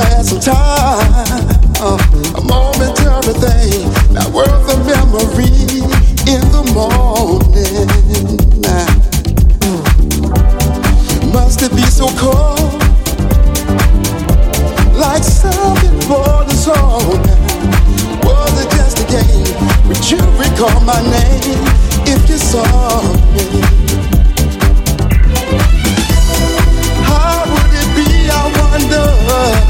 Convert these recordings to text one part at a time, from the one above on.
last some time. Uh, a momentary thing, not worth memory in the morning. Must it be so cold? Like something. Was it just a game? Would you recall my name if you saw me? wonder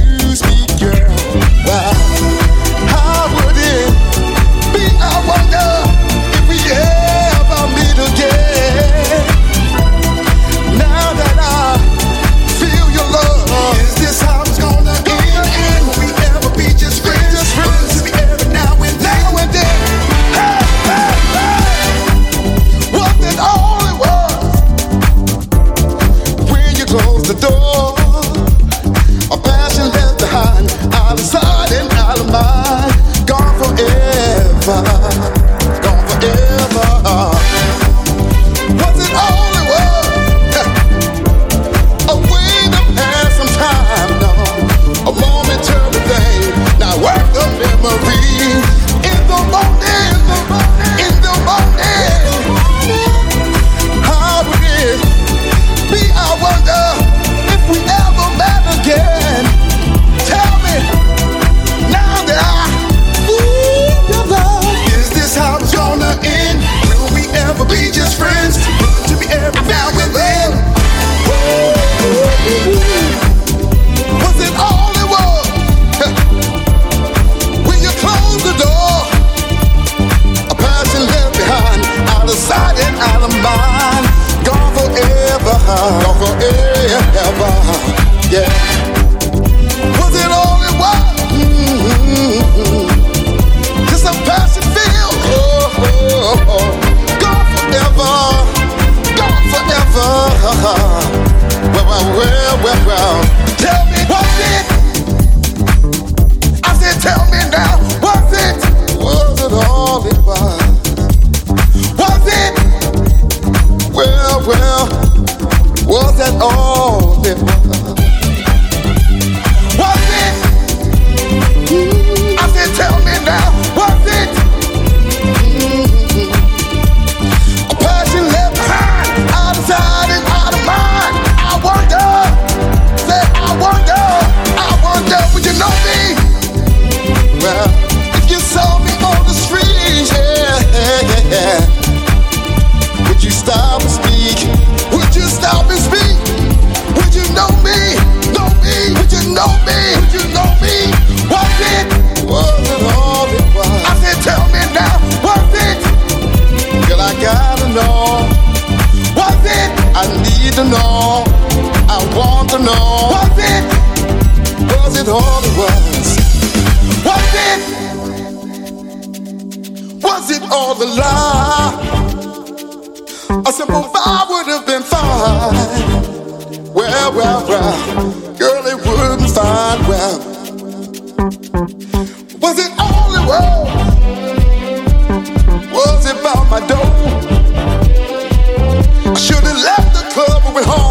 oh. need to know. I want to know. Was it? Was it all it was? Was it? Was it all the lie? A simple vow would have been fine. Well, well, well, girl, it wouldn't find well. Was it all it was? Was it about my dough? I should've left going home.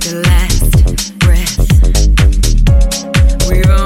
take the last breath. We're on.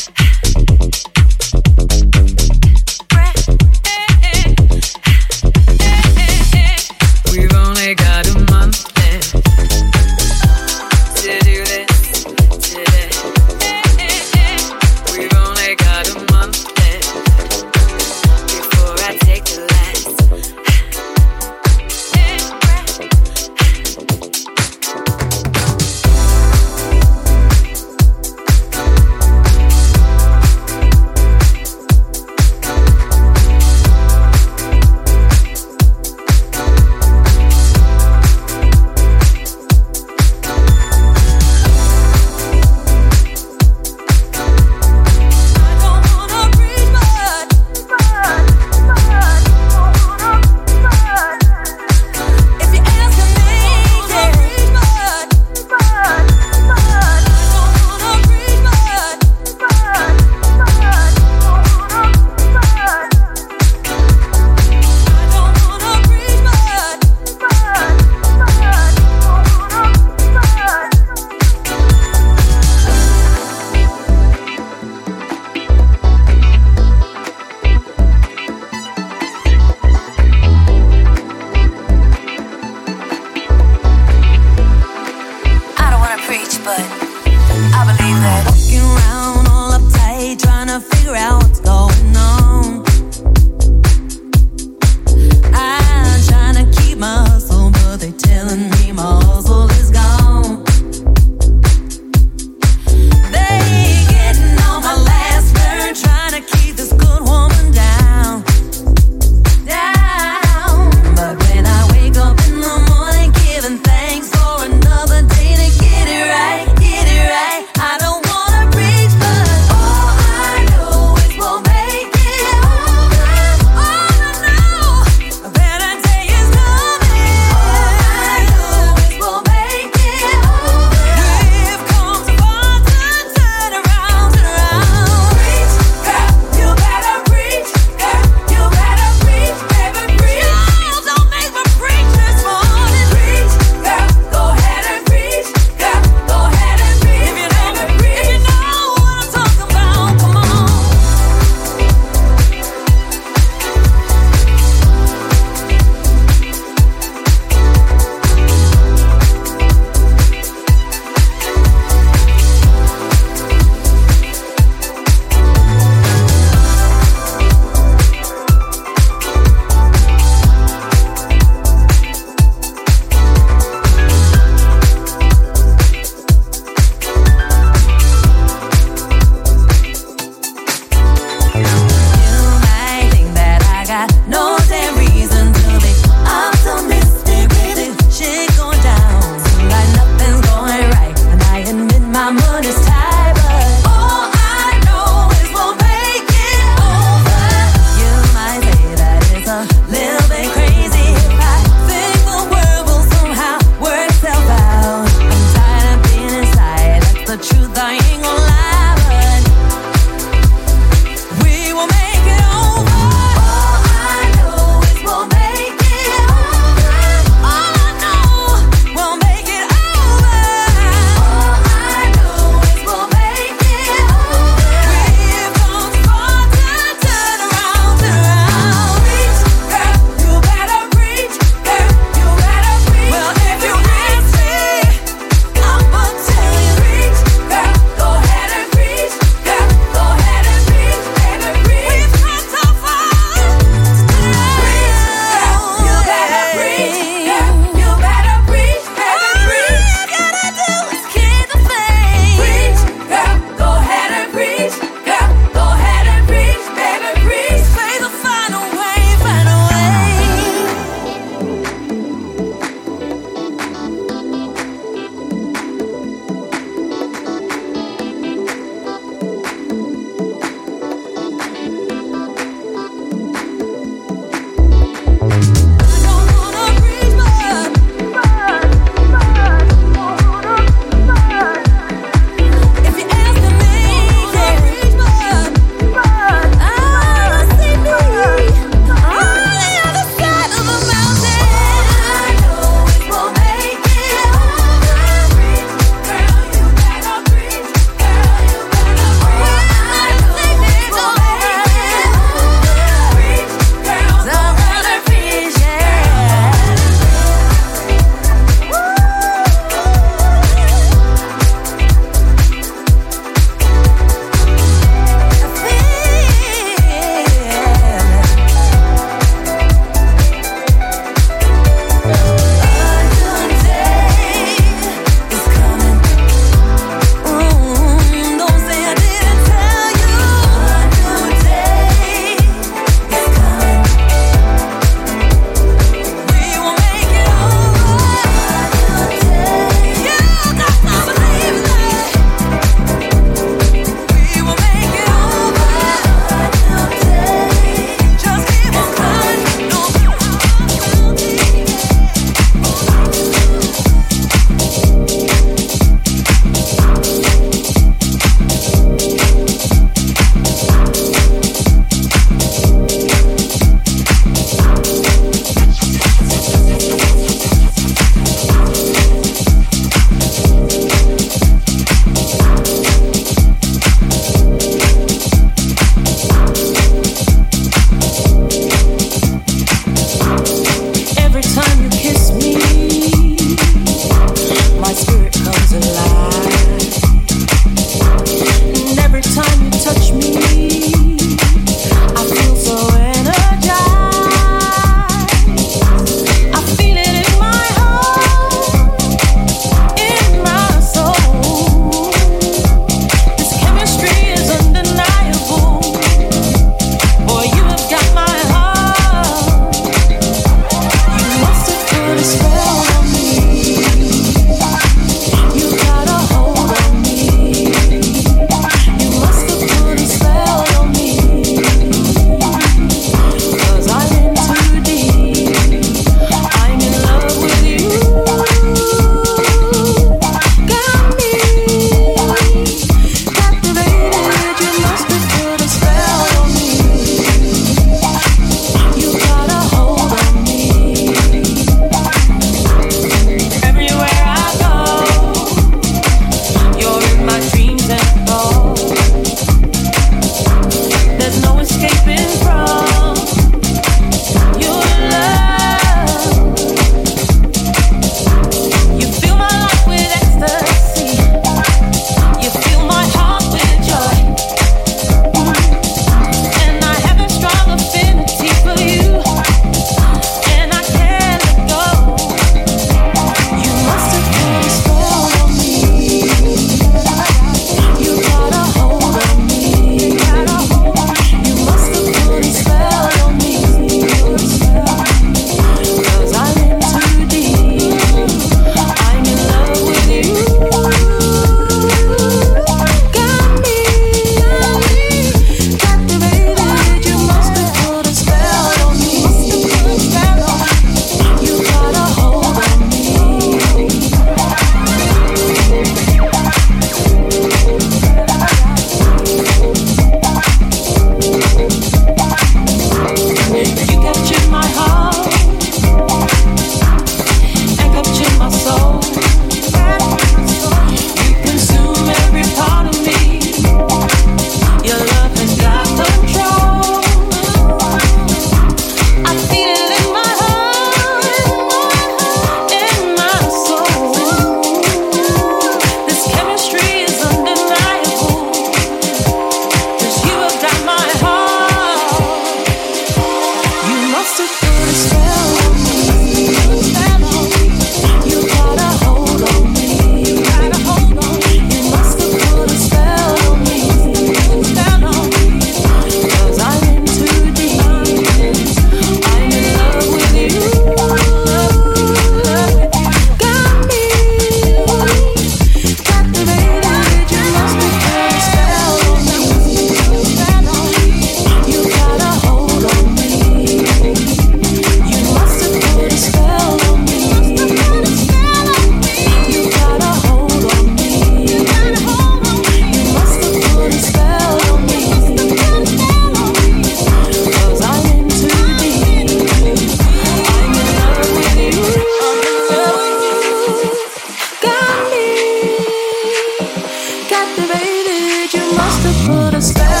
Put a spell